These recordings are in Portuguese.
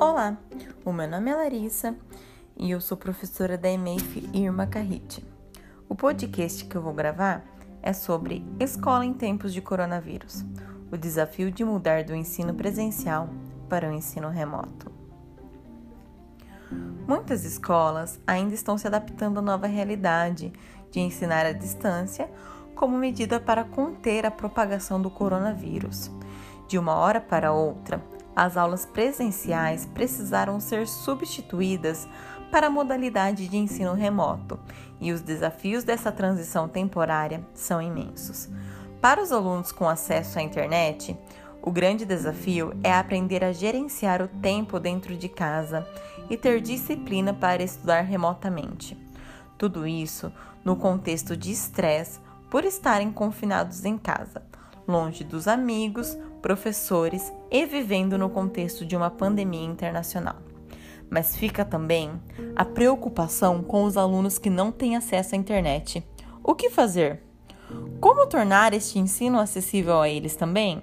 Olá, o meu nome é Larissa e eu sou professora da EMEIF Irma Carrite. O podcast que eu vou gravar é sobre Escola em Tempos de Coronavírus o desafio de mudar do ensino presencial para o ensino remoto. Muitas escolas ainda estão se adaptando à nova realidade de ensinar à distância como medida para conter a propagação do coronavírus. De uma hora para outra, as aulas presenciais precisaram ser substituídas para a modalidade de ensino remoto, e os desafios dessa transição temporária são imensos. Para os alunos com acesso à internet, o grande desafio é aprender a gerenciar o tempo dentro de casa e ter disciplina para estudar remotamente. Tudo isso no contexto de estresse por estarem confinados em casa, longe dos amigos, professores e vivendo no contexto de uma pandemia internacional. Mas fica também a preocupação com os alunos que não têm acesso à internet. O que fazer? Como tornar este ensino acessível a eles também?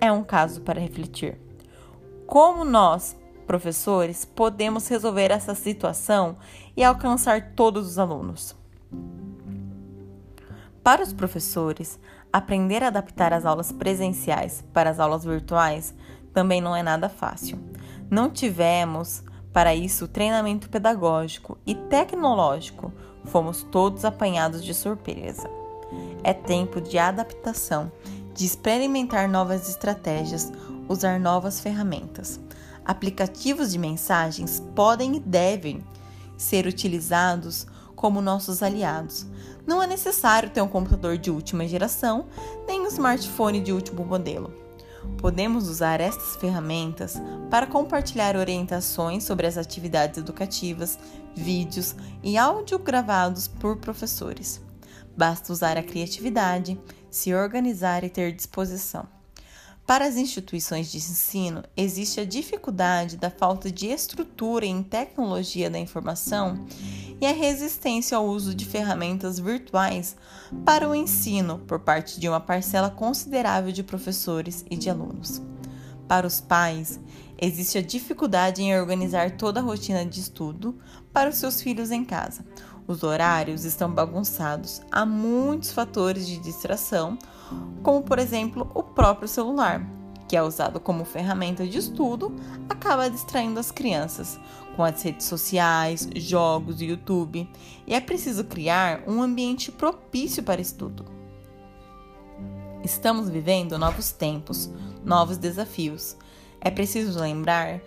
É um caso para refletir. Como nós, professores, podemos resolver essa situação e alcançar todos os alunos? Para os professores, aprender a adaptar as aulas presenciais para as aulas virtuais também não é nada fácil. Não tivemos para isso treinamento pedagógico e tecnológico, fomos todos apanhados de surpresa. É tempo de adaptação, de experimentar novas estratégias, usar novas ferramentas. Aplicativos de mensagens podem e devem ser utilizados como nossos aliados. Não é necessário ter um computador de última geração nem um smartphone de último modelo. Podemos usar estas ferramentas para compartilhar orientações sobre as atividades educativas, vídeos e áudio gravados por professores. Basta usar a criatividade, se organizar e ter disposição. Para as instituições de ensino, existe a dificuldade da falta de estrutura em tecnologia da informação e a resistência ao uso de ferramentas virtuais para o ensino por parte de uma parcela considerável de professores e de alunos. Para os pais, existe a dificuldade em organizar toda a rotina de estudo para os seus filhos em casa. Os horários estão bagunçados, há muitos fatores de distração como por exemplo o próprio celular, que é usado como ferramenta de estudo, acaba distraindo as crianças com as redes sociais, jogos, YouTube, e é preciso criar um ambiente propício para estudo. Estamos vivendo novos tempos, novos desafios. É preciso lembrar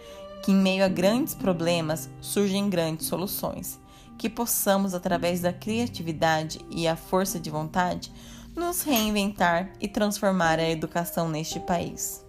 que, em meio a grandes problemas, surgem grandes soluções. Que possamos, através da criatividade e a força de vontade, nos reinventar e transformar a educação neste país.